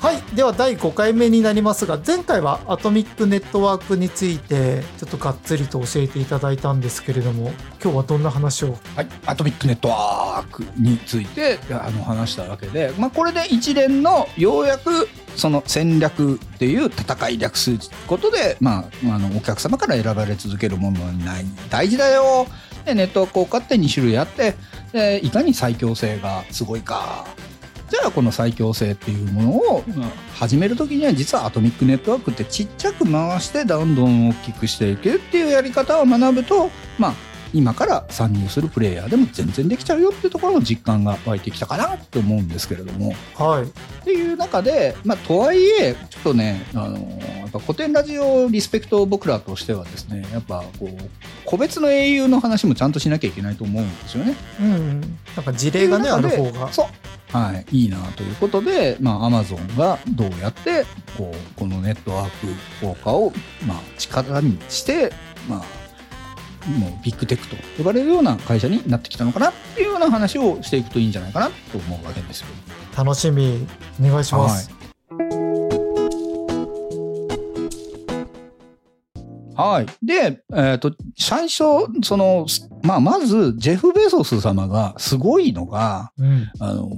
はいでは第5回目になりますが前回はアトミックネットワークについてちょっとがっつりと教えていただいたんですけれども今日はどんな話を？はい、アトミックネットワークについてあの話したわけで、まあ、これで一連のようやくその戦略っていう戦い略すことで、まあ、あのお客様から選ばれ続けるものにない。大事だよ。でネットワーク効果って2種類あってでいかに最強性がすごいか。じゃあこの最強性っていうものをまあ始める時には実はアトミックネットワークってちっちゃく回してどんどん大きくしていくっていうやり方を学ぶとまあ今から参入するプレイヤーでも全然できちゃうよっていうところの実感が湧いてきたかなと思うんですけれども。はい。っていう中でまあとはいえちょっとねあのやっぱ古典ラジオリスペクト僕らとしてはですねやっぱこう個別の英雄の話もちゃんとしなきゃいけないと思うんですよね。うんなんか事例がねある方が。そう。はい、いいなということで、まあ、アマゾンがどうやってこうこのネットワーク効果を、まあ、力にして、まあ、もうビッグテックと呼ばれるような会社になってきたのかなっていうような話をしていくといいんじゃないかなと思うわけですよ。楽しみお願いします、はい。で、えっ、と、最初、その、まあ、まず、ジェフ・ベゾス様がすごいのが、うんあの、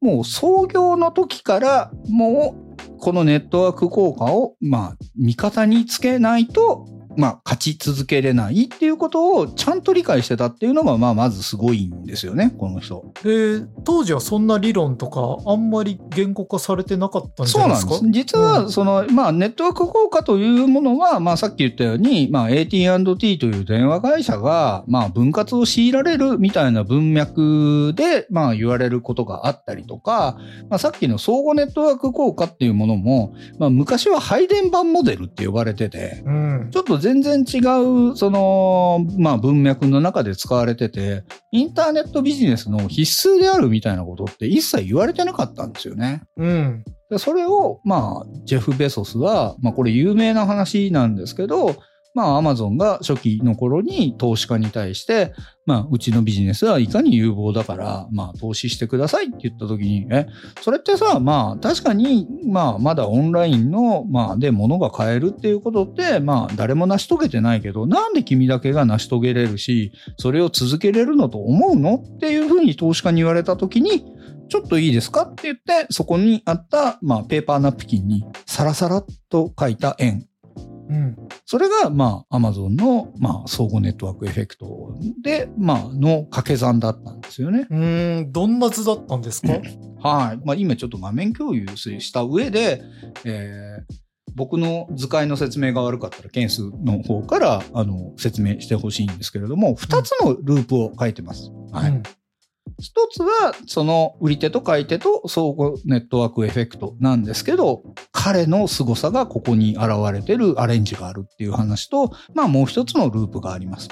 もう創業の時から、もう、このネットワーク効果を、まあ、味方につけないと、まあ、勝ち続けれないっていうことをちゃんと理解してたっていうのが、まあ、まずすごいんですよね、この人。えー当時はそんな理論とかあんまり言語化されてなかったんじゃないですか？そうなんです。実は、その、まあ、ネットワーク効果というものは、まあ、さっき言ったように、まあ、AT&T という電話会社が、まあ、分割を強いられるみたいな文脈で、まあ、言われることがあったりとか、まあ、さっきの相互ネットワーク効果っていうものも、まあ、昔は配電盤モデルって呼ばれてて、うんちょっと全然違う、その、まあ文脈の中で使われてて、インターネットビジネスの必須であるみたいなことって一切言われてなかったんですよね。うんでそれを、まあ、ジェフ・ベソスは、まあこれ有名な話なんですけど、まあ、アマゾンが初期の頃に投資家に対して、まあ、うちのビジネスはいかに有望だから、まあ、投資してくださいって言った時に、え、それってさ、まあ、確かに、まあ、まだオンラインの、まあ、で物が買えるっていうことって、まあ、誰も成し遂げてないけど、なんで君だけが成し遂げれるし、それを続けれるのと思うのっていうふうに投資家に言われた時に、ちょっといいですかって言って、そこにあった、まあ、ペーパーナプキンにサラサラっと書いた円。うんそれが、まあ、アマゾンの、まあ、相互ネットワークエフェクトで、まあ、の掛け算だったんですよね。うーんどんな図だったんですか？はい。まあ、今ちょっと画面共有した上で、えー僕の図解の説明が悪かったら、ケンスの方から、あの、説明してほしいんですけれども、二つのループを書いてます。はい。うん一つは、その売り手と買い手と相互ネットワークエフェクトなんですけど、彼の凄さがここに現れてるアレンジがあるっていう話と、まあもう一つのループがあります。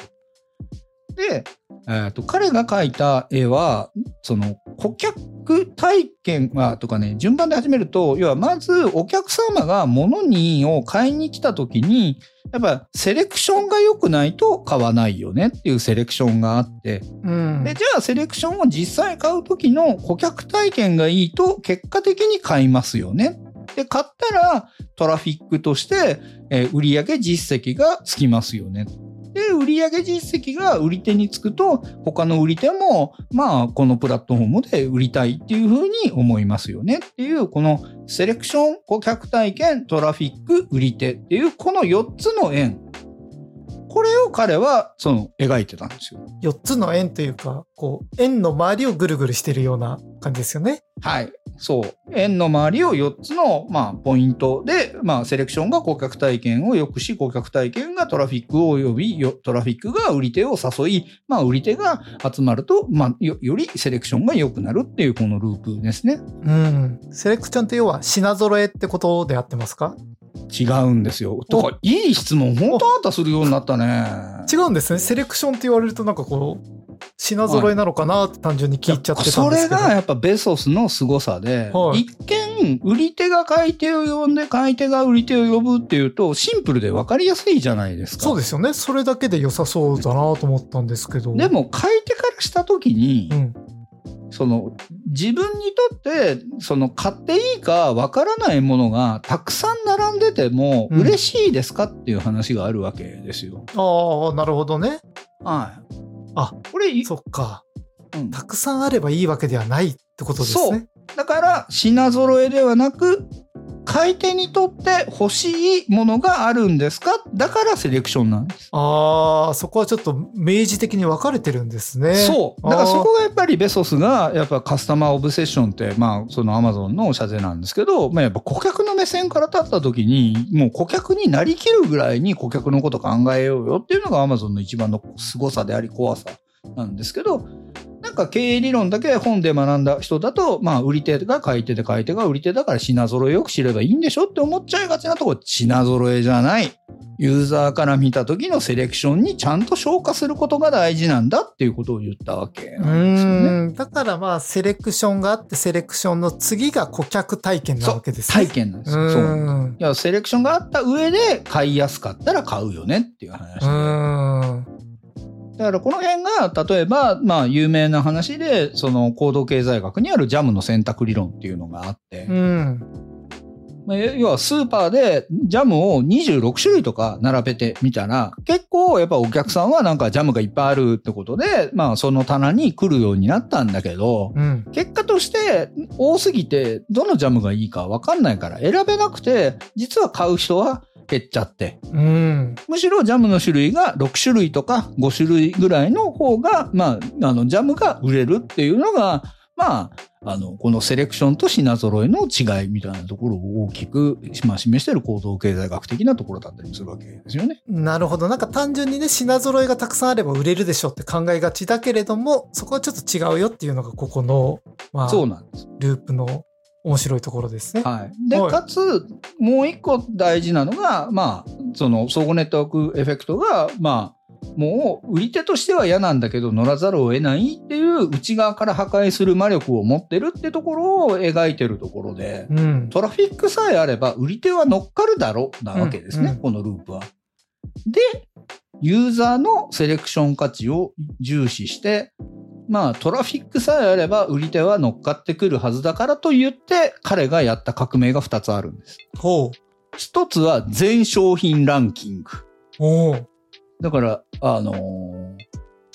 で、えーと彼が描いた絵は、その顧客体験はとかね、順番で始めると、要はまずお客様が物にを買いに来た時に、やっぱセレクションが良くないと買わないよねっていうセレクションがあって、うんでじゃあセレクションを実際買う時の顧客体験がいいと結果的に買いますよね。で買ったらトラフィックとして、えー売上実績がつきますよね。で売上実績が売り手につくと他の売り手もまあこのプラットフォームで売りたいっていうふうに思いますよねっていうこのセレクション顧客体験トラフィック売り手っていうこの4つの円これを彼はその描いてたんですよ。4つの円というかこう円の周りをぐるぐるしてるような感じですよね。はい。そう。円の周りを4つの、まあ、ポイントで、まあ、セレクションが顧客体験を良くし、顧客体験がトラフィックを呼び、よトラフィックが売り手を誘い、まあ、売り手が集まると、まあ、よよりセレクションが良くなるっていうこのループですね。うん。セレクションって要は品揃えってことであってますか？違うんですよ。とか、いい質問、本当あんたするようになったね。違うんですね。セレクションって言われるとなんかこう、品揃えなのかなって単純に聞いちゃってたんそですけど。れがやっぱベソスの凄さで、はい一見、売り手が買い手を呼んで、買い手が売り手を呼ぶっていうと、シンプルで分かりやすいじゃないですか。そうですよね。それだけで良さそうだなと思ったんですけど。でも、買い手からしたときにう、ん。その自分にとってその買っていいかわからないものがたくさん並んでてもうん嬉しいですかっていう話があるわけですよ。ああ、なるほどね。はい。あ、これ、そっか。うんたくさんあればいいわけではないってことですね。だから品揃えではなく買い手にとって欲しいものがあるんですか？だからセレクションなんです。ああ、そこはちょっと明示的に分かれてるんですね。そう。だからそこがやっぱりベソスが、やっぱカスタマーオブセッションって、まあ、そのアマゾンの社税なんですけど、まあやっぱ顧客の目線から立った時に、もう顧客になりきるぐらいに顧客のこと考えようよっていうのがアマゾンの一番の凄さであり怖さなんですけど、なんか経営理論だけ本で学んだ人だと、まあ、売り手が買い手で買い手が売り手だから品揃えよく知ればいいんでしょって思っちゃいがちなところ、品揃えじゃない。ユーザーから見た時のセレクションにちゃんと消化することが大事なんだっていうことを言ったわけうなんですよね。だからまあ、セレクションがあって、セレクションの次が顧客体験なわけですね。体験なんですうよ。そう。いや、セレクションがあった上で買いやすかったら買うよねっていう話で。だからこの辺が、例えば、まあ、有名な話で、その行動経済学にあるジャムの選択理論っていうのがあって、うん。まあ要はスーパーでジャムを26種類とか並べてみたら、結構やっぱお客さんはなんかジャムがいっぱいあるってことで、まあその棚に来るようになったんだけど、うん。結果として多すぎてどのジャムがいいかわかんないから選べなくて、実は買う人は減っちゃって。うん。むしろジャムの種類が6種類とか5種類ぐらいの方が、まあ、あの、ジャムが売れるっていうのが、まあ、あの、このセレクションと品揃えの違いみたいなところを大きく、まあ、示している構造経済学的なところだったりするわけですよね。なるほど。なんか単純にね、品揃えがたくさんあれば売れるでしょって考えがちだけれども、そこはちょっと違うよっていうのがここの、まあ、そうなんです。ループの面白いところですね。はい。で、はいかつ、もう一個大事なのが、まあ、その、相互ネットワークエフェクトが、まあ、もう、売り手としては嫌なんだけど、乗らざるを得ないっていう、内側から破壊する魔力を持ってるってところを描いてるところで、うん。トラフィックさえあれば、売り手は乗っかるだろうなわけですね、うんうんこのループは。で、ユーザーのセレクション価値を重視して、まあトラフィックさえあれば売り手は乗っかってくるはずだからと言って彼がやった革命が2つあるんです。ほ一つは全商品ランキング。う。おう。だから、あのー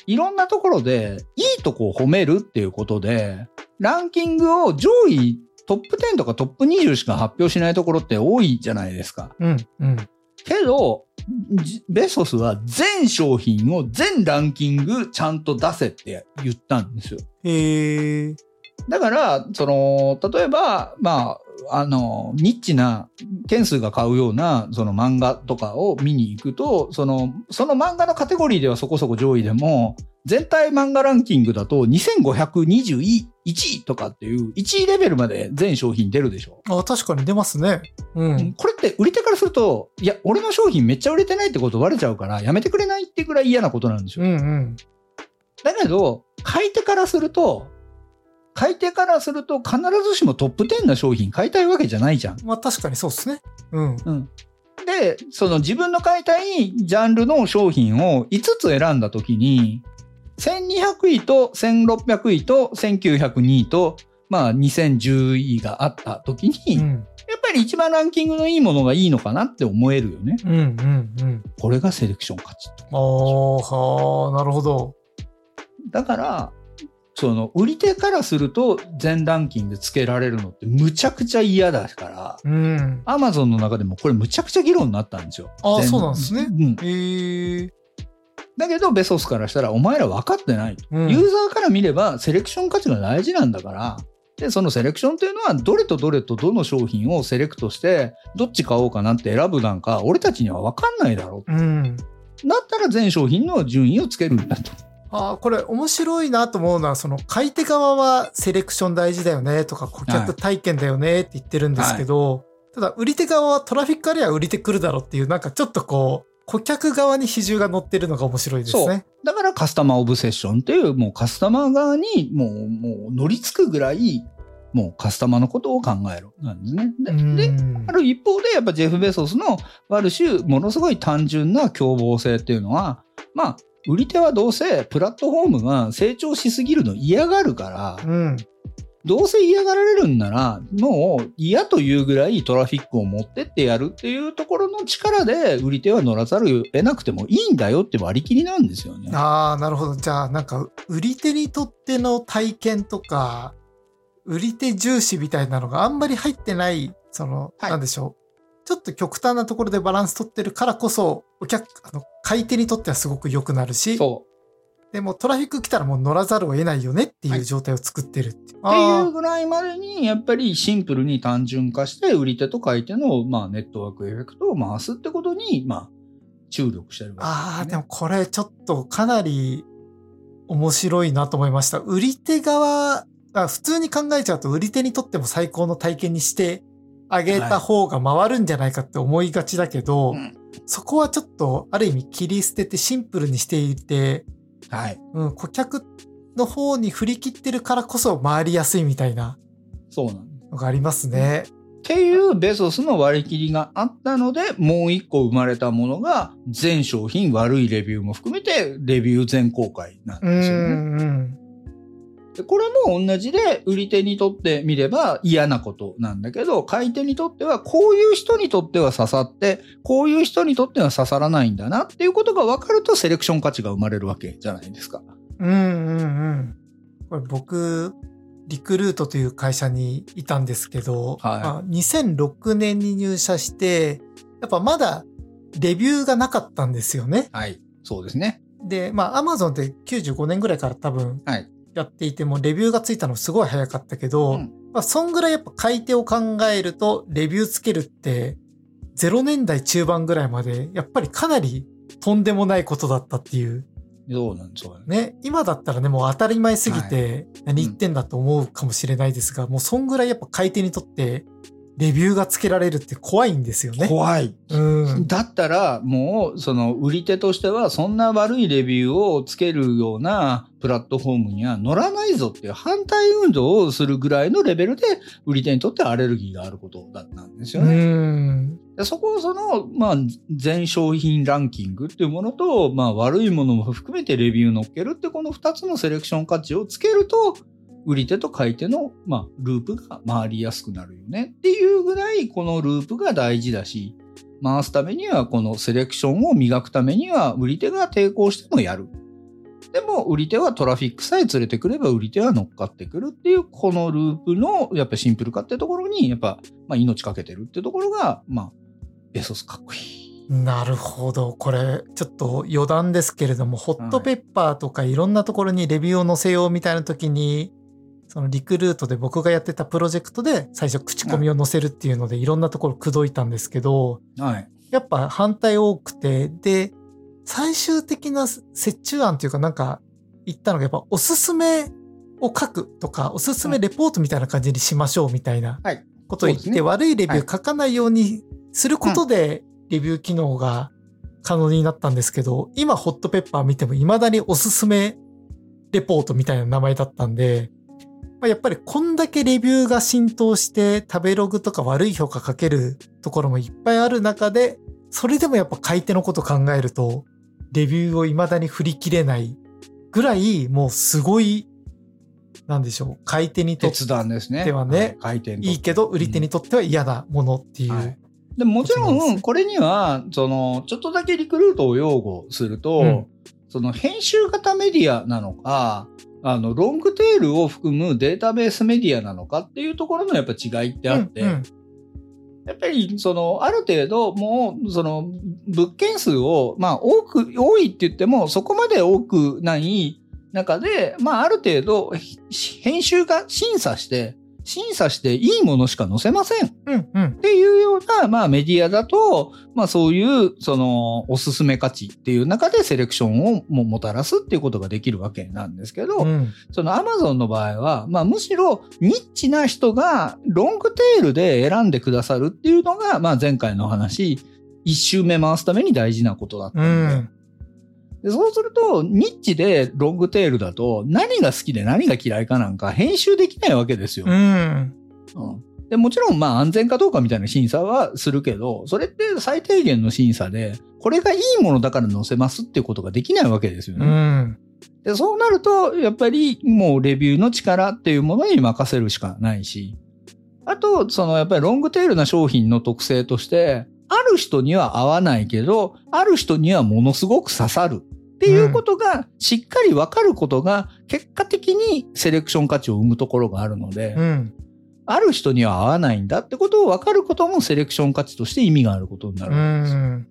いろんなところでいいとこを褒めるっていうことで、ランキングを上位トップ10とかトップ20しか発表しないところって多いじゃないですか。うん。うん。けど、じベソスは全商品を全ランキングちゃんと出せって言ったんですよ。へえ。だから、その、例えば、まあ、あの、ニッチな件数が買うような、その漫画とかを見に行くと、その、その漫画のカテゴリーではそこそこ上位でも、全体漫画ランキングだと2521位とかっていう1位レベルまで全商品出るでしょ。あ、確かに出ますね。うん。これって売り手からすると、いや、俺の商品めっちゃ売れてないってことバレちゃうから、やめてくれないってぐらい嫌なことなんですよ。うんうん。だけど、買い手からすると、買い手からすると必ずしもトップ10な商品買いたいわけじゃないじゃん。まあ確かにそうですね。うん。うん。で、その自分の買いたいジャンルの商品を5つ選んだときに、1200位と1600位と1902位と、まあ2010位があったときに、やっうん。ぱり一番ランキングのいいものがいいのかなって思えるよね。うんうんうん。これがセレクション価値。ああ、はあ、なるほど。だから、その、売り手からすると全ランキングつけられるのってむちゃくちゃ嫌だから、うん。アマゾンの中でもこれむちゃくちゃ議論になったんですよ。あそうなんですねうん。へえ。だけど、ベソスからしたら、お前ら分かってないと。うんユーザーから見れば、セレクション価値が大事なんだから、で、そのセレクションっていうのは、どれとどれとどの商品をセレクトして、どっち買おうかなって選ぶなんか、俺たちには分かんないだろうん。う。だったら全商品の順位をつけるんだと。ああ、これ面白いなと思うのは、その買い手側はセレクション大事だよねとか顧客体験だよねって言ってるんですけど、ただ売り手側はトラフィックありゃ売り手来るだろうっていう、なんかちょっとこう、顧客側に比重が乗ってるのが面白いですそうね。。だからカスタマーオブセッションっていう、もうカスタマー側にもう、もう乗りつくぐらい、もうカスタマーのことを考えろ。なんですね。で、うんである一方で、やっぱジェフ・ベソスのある種、ものすごい単純な凶暴性っていうのは、まあ、売り手はどうせプラットフォームが成長しすぎるの嫌がるから、うん。どうせ嫌がられるんなら、もう嫌というぐらいトラフィックを持ってってやるっていうところの力で売り手は乗らざるを得なくてもいいんだよって割り切りなんですよね。ああ、なるほど。じゃあ、なんか、売り手にとっての体験とか、売り手重視みたいなのがあんまり入ってない、その、はいなんでしょう。ちょっと極端なところでバランス取ってるからこそ、お客、あの、買い手にとってはすごく良くなるし、そでもトラフィック来たらもう乗らざるを得ないよねっていう状態を作ってるっていう。う。っていうあぐらいまでに、やっぱりシンプルに単純化して、売り手と買い手の、まあ、ネットワークエフェクトを回すってことに、まあ、注力してるわけです、ね。ああ、でもこれちょっとかなり面白いなと思いました。売り手側、あ普通に考えちゃうと売り手にとっても最高の体験にしてあげた方が回るんじゃないかって思いがちだけど、うんそこはちょっとある意味切り捨ててシンプルにしていて、はい。うん、顧客の方に振り切ってるからこそ回りやすいみたいなそうなん。のがありますね。っていうベソスの割り切りがあったので、もう一個生まれたものが、全商品悪いレビューも含めて、レビュー全公開なんうん、ですよね。うん。でこれも同じで、売り手にとってみれば嫌なことなんだけど、買い手にとっては、こういう人にとっては刺さって、こういう人にとっては刺さらないんだなっていうことが分かると、セレクション価値が生まれるわけじゃないですか。うんうんうん。これ僕、リクルートという会社にいたんですけど、はいまあ2006年に入社して、やっぱまだレビューがなかったんですよね。はい。そうですね。で、まあ Amazon って95年ぐらいから多分はいやっていても、レビューがついたのすごい早かったけど、うん。まあそんぐらいやっぱ買い手を考えると、レビューつけるって、0年代中盤ぐらいまで、やっぱりかなりとんでもないことだったっていう。そうなんですよね。ね、今だったらね、もう当たり前すぎて、何言ってんだと思うかもしれないですが、もうそんぐらいやっぱ買い手にとって、レビューがつけられるって怖いんですよね。怖い。うん。だったら、もう、その、売り手としては、そんな悪いレビューをつけるようなプラットフォームには乗らないぞっていう反対運動をするぐらいのレベルで、売り手にとってアレルギーがあることだったんですようね。ん。でそこをその、まあ、全商品ランキングっていうものと、まあ、悪いものも含めてレビューを乗っけるって、この二つのセレクション価値をつけると、売り手と買い手の、まあ、ループが回りやすくなるよねっていうぐらい、このループが大事だし、回すためには、このセレクションを磨くためには、売り手が抵抗してもやる。でも、売り手はトラフィックさえ連れてくれば、売り手は乗っかってくるっていう、このループの、やっぱシンプル化ってところに、やっぱ、まあ、命かけてるってところが、まあ、ベソスかっこいい。なるほど。これ、ちょっと余談ですけれども、ホットペッパーとかいろんなところにレビューを載せようみたいな時に、そのリクルートで僕がやってたプロジェクトで最初口コミを載せるっていうのでいろんなところ口説いたんですけど、はい。やっぱ反対多くて、で、最終的な折衷案というかなんか言ったのがやっぱおすすめを書くとか、おすすめレポートみたいな感じにしましょうみたいなはい。ことを言って、悪いレビュー書かないようにすることで、レビュー機能が可能になったんですけど、今ホットペッパー見ても未だにおすすめレポートみたいな名前だったんで、まあ、やっぱりこんだけレビューが浸透して食べログとか悪い評価かけるところもいっぱいある中で、それでもやっぱ買い手のこと考えると、レビューを未だに振り切れないぐらい、もうすごい、なんでしょう、買い手にとって決断ですね。ではねい。いいけど、売り手にとっては嫌なものっていう。はい。でももちろん、これには、その、ちょっとだけリクルートを擁護すると、うん。その編集型メディアなのか、あの、ロングテールを含むデータベースメディアなのかっていうところのやっぱ違いってあって、うんうん。やっぱり、その、ある程度、もう、その、物件数を、まあ、多く、多いって言っても、そこまで多くない中で、まあ、ある程度、ひ編集が審査して、審査していいものしか載せません。っうんうん。ていうような、まあ、メディアだと、まあ、そういう、その、おすすめ価値っていう中でセレクションをももたらすっていうことができるわけなんですけど、うん。その Amazon の場合は、まあむしろニッチな人がロングテールで選んでくださるっていうのが、まあ前回の話、一周目回すために大事なことだったうので,、ん。で。そうすると、ニッチでロングテールだと何が好きで何が嫌いかなんか編集できないわけですよ。うん。うんでもちろん、まあ安全かどうかみたいな審査はするけど、それって最低限の審査で、これがいいものだから載せますっていうことができないわけですよね。うん。で、そうなると、やっぱりもうレビューの力っていうものに任せるしかないし、あと、そのやっぱりロングテールな商品の特性として、ある人には合わないけど、ある人にはものすごく刺さるっていうことがしっかりわかることが結果的にセレクション価値を生むところがあるので、うん。ある人には合わないんだってことを分かることもセレクション価値として意味があることになうるわけですよ。ん。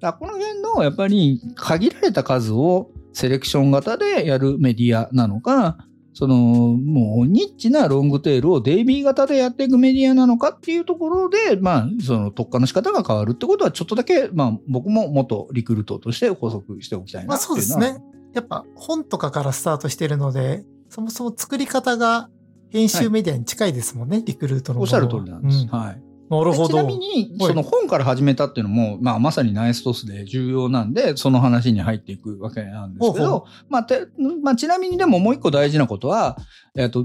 だこの辺のやっぱり限られた数をセレクション型でやるメディアなのか、そのもうニッチなロングテールをデイビー型でやっていくメディアなのかっていうところで、まあその特化の仕方が変わるってことはちょっとだけ、まあ僕も元リクルートとして補足しておきたいなまあそうっていうのは。ですね。やっぱ本とかからスタートしてるので、そもそも作り方が編集メディアに近いですもんね、リクルートのおっしゃる通りなんです。うんはい。なるほど。ちなみに、はいその本から始めたっていうのも、まあまさにナイストスで重要なんで、その話に入っていくわけなんですけど、まあて、まあちなみにでももう一個大事なことは、えっと、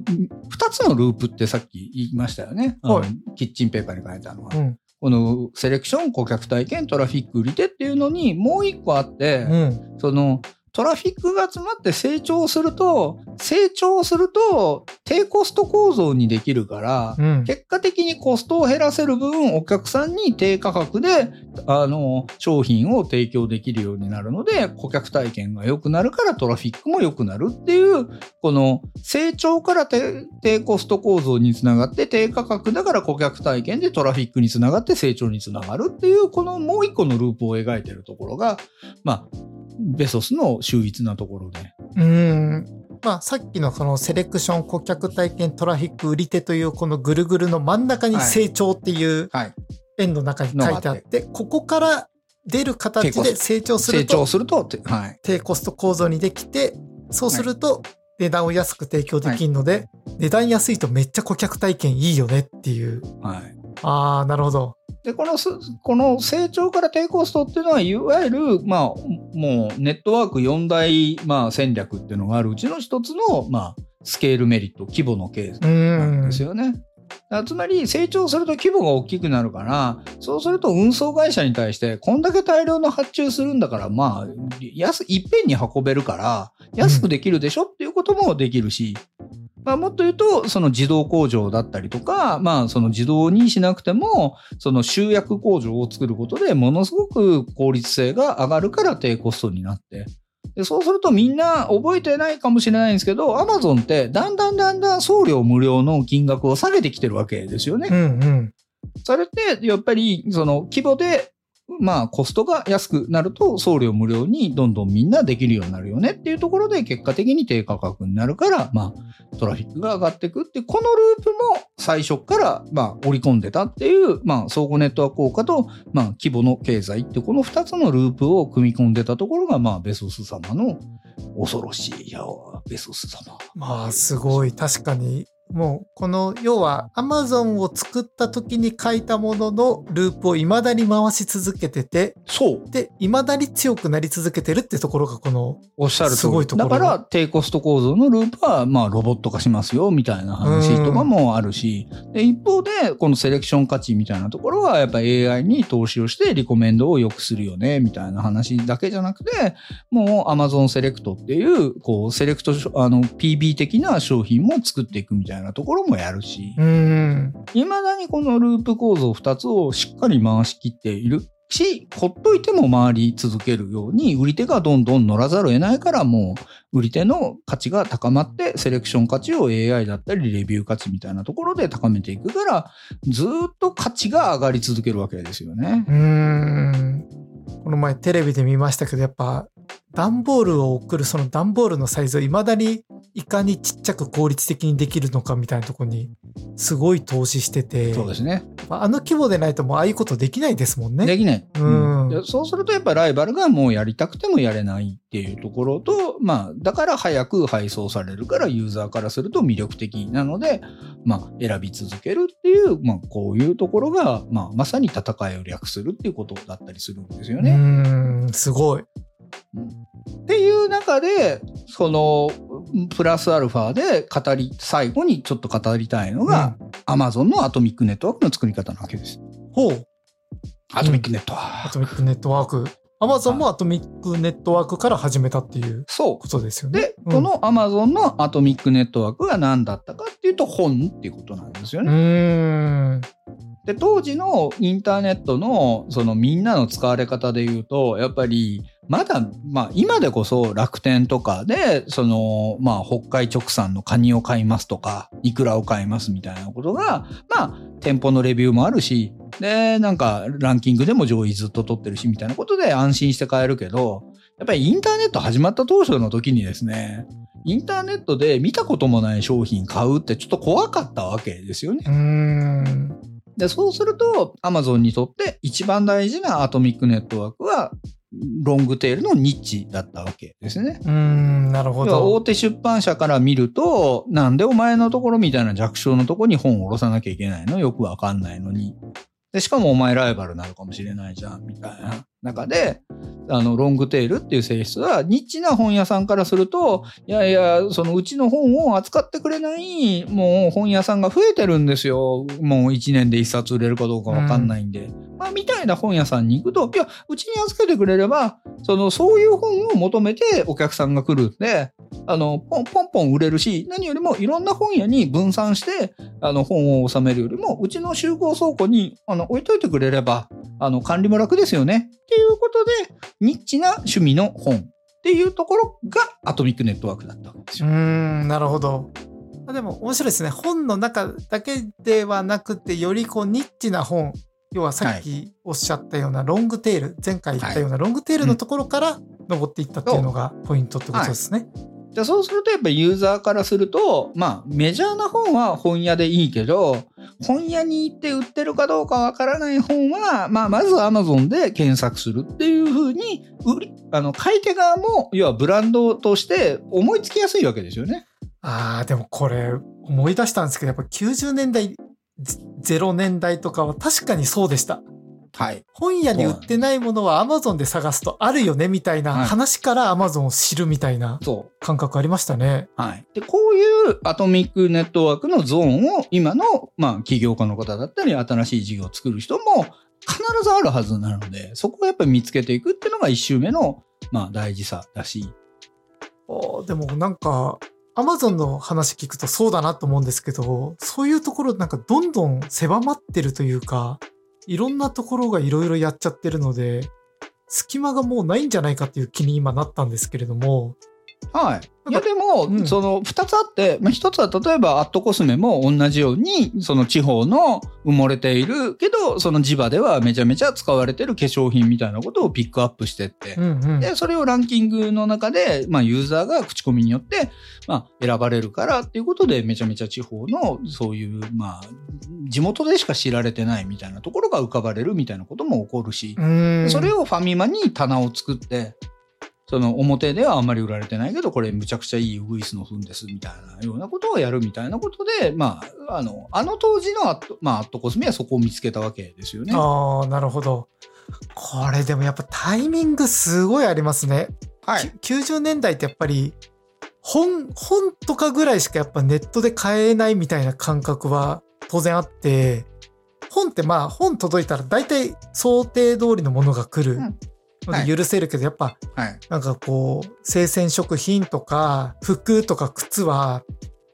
二つのループってさっき言いましたよね。はいキッチンペーパーに書いてあるのは。うん。このセレクション、顧客体験、トラフィック売り手っていうのにもう一個あって、うん。そのトラフィックが集まって成長すると、成長すると低コスト構造にできるから、うん。結果的にコストを減らせる分、お客さんに低価格で、あの、商品を提供できるようになるので、顧客体験が良くなるからトラフィックも良くなるっていう、この成長から低低コスト構造につながって、低価格だから顧客体験でトラフィックにつながって成長につながるっていう、このもう一個のループを描いてるところが、まあ、ベソスの秀逸なところで。うん。まあ、さっきのそのセレクション、顧客体験、トラフィック、売り手というこのぐるぐるの真ん中に成長っていうはい。円の中に書いてあって、ここから出る形で成長すると成長すると、てはい。低コスト構造にできて、そうすると値段を安く提供できるので、値段安いとめっちゃ顧客体験いいよねっていう。はい。ああ、なるほど。で、この、この成長から低コストっていうのは、いわゆる、まあ、もうネットワーク4大、まあ、戦略っていうのがあるうちの一つの、まあ、スケールメリット、規模のケースなんですよね。つまり成長すると規模が大きくなるから、そうすると運送会社に対して、こんだけ大量の発注するんだから、まあ、安、いっぺんに運べるから、安くできるでしょっていうこともできるし、まあ、もっと言うと、その自動工場だったりとか、まあ、その自動にしなくても、その集約工場を作ることで、ものすごく効率性が上がるから低コストになって。でそうするとみんな覚えてないかもしれないんですけど、アマゾンってだんだんだんだん送料無料の金額を下げてきてるわけですよね。うんうん。それって、やっぱり、その規模で、まあ、コストが安くなると、送料無料にどんどんみんなできるようになるよねっていうところで、結果的に低価格になるから、まあ、トラフィックが上がっていくって、このループも最初から、まあ、織り込んでたっていう、まあ、相互ネットワーク効果と、まあ、規模の経済って、この二つのループを組み込んでたところが、まあ、ベソス様の恐ろしい、いや、ベソス様。まあ、すごい。確かに。もう、この、要は、アマゾンを作った時に書いたもののループを未だに回し続けてて、そう。で、未だに強くなり続けてるってところが、この、おっしゃる。すごいところだから、低コスト構造のループは、まあ、ロボット化しますよ、みたいな話とかもあるし、で一方で、このセレクション価値みたいなところは、やっぱ AI に投資をして、リコメンドを良くするよね、みたいな話だけじゃなくて、もう Amazon セレクトっていう、こう、セレクト、あの、PB 的な商品も作っていくみたいなところもやるし、うん。未だにこのループ構造2つをしっかり回しきっているし、ほっといても回り続けるように、売り手がどんどん乗らざるを得ないから、もう、売り手の価値が高まって、セレクション価値を AI だったり、レビュー価値みたいなところで高めていくから、ずーっと価値が上がり続けるわけですよね。うーん。この前テレビで見ましたけど、やっぱ、段ボールを送るその段ボールのサイズを未だにいかにちっちゃく効率的にできるのかみたいなところにすごい投資してて、そうですね。まああの規模でないともうああいうことできないですもんね。できない。うんでそうするとやっぱライバルがもうやりたくてもやれないっていうところと、まあ、だから早く配送されるからユーザーからすると魅力的なので、まあ、選び続けるっていう、まあ、こういうところが、まあ、まさに戦いを略するっていうことだったりするんですようね。ーん、すごい。っていう中で、その、プラスアルファで語り、最後にちょっと語りたいのが、Amazon のアトミックネットワークの作り方なわけです。ほう。アトミックネットワーク。アトミックネットワーク。アマゾンもアトミックネットワークから始めたっていうそことですよね。で、うんこの Amazon のアトミックネットワークが何だったかっていうと本っていうことなんですようね。で、当時のインターネットのそのみんなの使われ方で言うと、やっぱりまだ、まあ今でこそ楽天とかで、その、まあ北海直産のカニを買いますとか、イクラを買いますみたいなことが、まあ店舗のレビューもあるし、で、なんかランキングでも上位ずっと取ってるしみたいなことで安心して買えるけど、やっぱりインターネット始まった当初の時にですね、インターネットで見たこともない商品買うってちょっと怖かったわけですよね。うーん。で、そうすると、Amazon にとって一番大事なアトミックネットワークは、ロングテールのニッチだったわけですね。うーん、なるほ要は大ど。手出版社から見ると、なんでお前のところみたいな弱小のところに本を下ろさなきゃいけないの？よくわかんないのに。で、しかもお前ライバルになるかもしれないじゃん、みたいな中で、あの、ロングテールっていう性質は、ニッチな本屋さんからすると、いやいや、そのうちの本を扱ってくれない、もう本屋さんが増えてるんですよ。もう1年で1冊売れるかどうかわかんないんで。まあ、みたいな本屋さんに行くと、いや、うちに預けてくれれば、その、そういう本を求めてお客さんが来るんで、あの、ポンポンポン売れるし、何よりもいろんな本屋に分散して、あの、本を収めるよりも、うちの集合倉庫に、あの、置いといてくれれば、あの、管理も楽ですよね。っていうことで、ニッチな趣味の本っていうところがアトミックネットワークだったわけですよ。うん、なるほど。でも面白いですね。本の中だけではなくて、よりこうニッチな本、要はさっきおっしゃったようなロングテール、前回言ったようなロングテールのところから登っていったっていうのがポイントってことですね。でそうするとやっぱりユーザーからすると、まあメジャーな本は本屋でいいけど、本屋に行って売ってるかどうかわからない本は、まあまず Amazon で検索するっていうふうに、売り、あの、買い手側も、要はブランドとして思いつきやすいわけですよね。ああ、でもこれ思い出したんですけど、やっぱ90年代、ゼ0年代とかは確かにそうでした。はい。本屋に売ってないものは Amazon で探すとあるよねみたいなはい話から Amazon を知るみたいな。感覚ありましたね。はい。で、こういうアトミックネットワークのゾーンを今の、まあ、起業家の方だったり、新しい事業を作る人も必ずあるはずなので、そこをやっぱり見つけていくっていうのが一周目の、まあ、大事さだし。あーでもなんかアマゾンの話聞くとそうだなと思うんですけど、そういうところなんかどんどん狭まってるというか、いろんなところがいろいろやっちゃってるので、隙間がもうないんじゃないかっていう気に今なったんですけれども、はい。いや、でも、うんその、二つあって、まあ、一つは例えば、アットコスメも同じように、その地方の埋もれているけど、その地場ではめちゃめちゃ使われてる化粧品みたいなことをピックアップしてって、うんうん。で、それをランキングの中で、まあ、ユーザーが口コミによって、まあ、選ばれるからっていうことで、めちゃめちゃ地方の、そういう、まあ、地元でしか知られてないみたいなところが浮かばれるみたいなことも起こるし、それをファミマに棚を作って、その表ではあんまり売られてないけど、これむちゃくちゃいいウグイスの糞ですみたいなようなことをやるみたいなことで、まあ、あの、あの当時のアット、まあ、アットコスメはそこを見つけたわけですよね。ああ、なるほど。これでもやっぱタイミングすごいありますね。はい。き90年代ってやっぱり本、本とかぐらいしかやっぱネットで買えないみたいな感覚は当然あって、本ってまあ本届いたら大体想定通りのものが来る許せるけど、やっぱはい。なんかこう生鮮食品とか服とか靴は、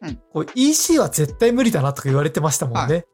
うんこう EC は絶対無理だなとか言われてましたもんね。はで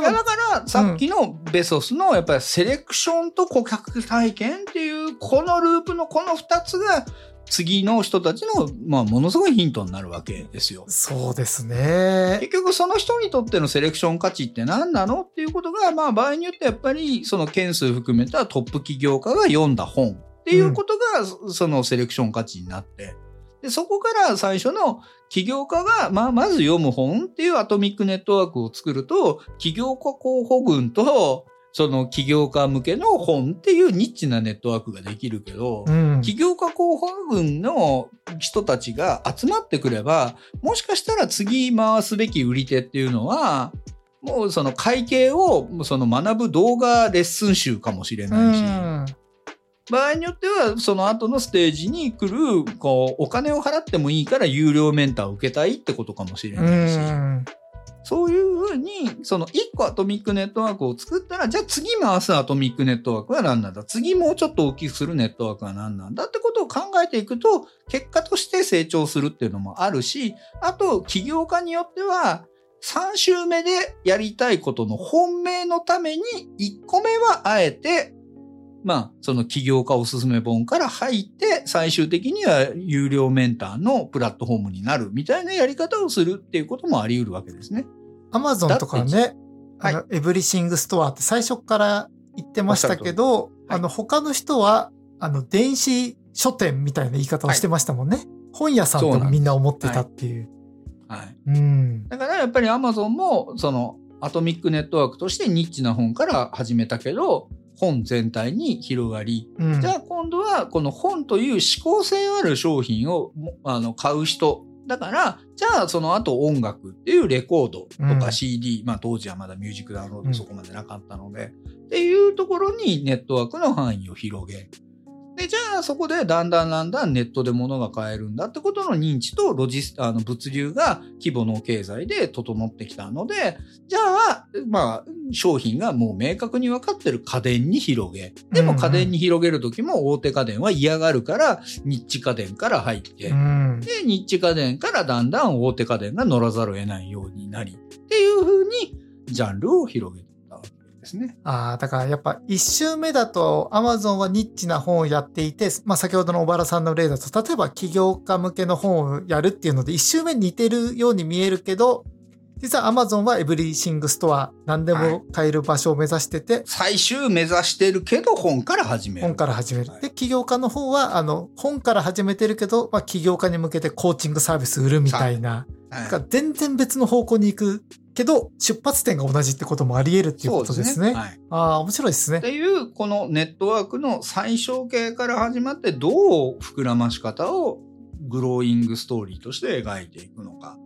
いやだから、さっきのベソスの、やっぱりセレクションと顧客体験っていう、このループのこの二つが、次の人たちの、まあ、ものすごいヒントになるわけですよ。そうですね。結局、その人にとってのセレクション価値って何なのっていうことが、まあ、場合によってやっぱり、その件数含めたトップ起業家が読んだ本っていうことが、そそのセレクション価値になって、で、そこから最初の起業家が、まあ、まず読む本っていうアトミックネットワークを作ると、起業家候補群と、その起業家向けの本っていうニッチなネットワークができるけど、うん。起業家候補群の人たちが集まってくれば、もしかしたら次回すべき売り手っていうのは、もうその会計をその学ぶ動画レッスン集かもしれないし、うん場合によってはその後のステージに来るこうお金を払ってもいいから有料メンターを受けたいってことかもしれうないし、ん。そういうふうにその1個アトミックネットワークを作ったらじゃあ次回すアトミックネットワークは何なんだ？次もうちょっと大きくするネットワークは何なんだ？ってことを考えていくと結果として成長するっていうのもあるしあと起業家によっては3週目でやりたいことの本命のために1個目はあえてまあ、その起業家おすすめ本から入って、最終的には有料メンターのプラットフォームになるみたいなやり方をするっていうこともあり得るわけですね。アマゾンとかね、あの、エブリシングストアって最初から言ってましたけど、はいあの、他の人は、あの、電子書店みたいな言い方をしてましたもんね。本屋さんとみんな思ってたっていう。はい。うん。だからやっぱり Amazon も、その、アトミックネットワークとしてニッチな本から始めたけど、本全体に広がり、うん。じゃあ今度はこの本という指向性ある商品をもあの買う人。だから、じゃあその後音楽っていうレコードとうん。か CD、まあ当時はまだミュージックダウンローうん。ドそこまでなかったので、っていうところにネットワークの範囲を広げ、で、じゃあそこでだんだんだんだんネットで物が買えるんだってことの認知とロジスあの物流が規模の経済で整ってきたので、じゃあ、まあ、商品がもう明確に分かってる家電に広げ。でも家電に広げるときも大手家電は嫌がるから、ニッチ家電から入って、うん。で、ニッチ家電からだんだん大手家電が乗らざるを得ないようになり、っていうふうにジャンルを広げていったわけですね。ああ、だからやっぱ1周目だと Amazon はニッチな本をやっていて、まあ先ほどの小原さんの例だと、例えば起業家向けの本をやるっていうので1周目似てるように見えるけど、実は Amazon はエブリシングストア、何でも買える場所を目指してて、最終目指してるけど本から始める。本から始めるは。いで、起業家の方は、あの、本から始めてるけど、まあ起業家に向けてコーチングサービス売るみたいな、はい全然別の方向に行くけど、出発点が同じってこともあり得るっていうことですね。はい。ああ、面白いですねっ。ていう、このネットワークの最小形から始まって、どう膨らまし方をグローイングストーリーとして描いていくのか。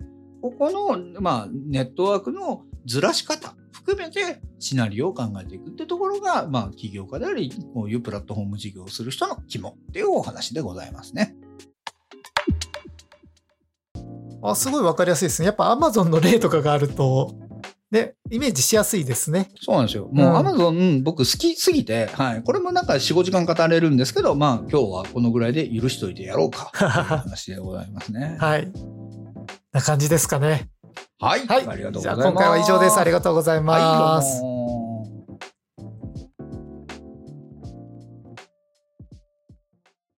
ここの、まあ、ネットワークのずらし方含めてシナリオを考えていくってところが、まあ、起業家であり、こういうプラットフォーム事業をする人の肝っていうお話でございますね。あ、すごいわかりやすいですね。やっぱ Amazon の例とかがあると、ね、イメージしやすいですね。そうなんですよ。もううん Amazon、僕好きすぎて、はい。これもなんか4、5時間語れるんですけど、まあ今日はこのぐらいで許しといてやろうか。という話でございますね。はい。な感じですかね。はい。はい。ありがとうごじゃあざいます。今回は以上です。ありがとうございます。はい、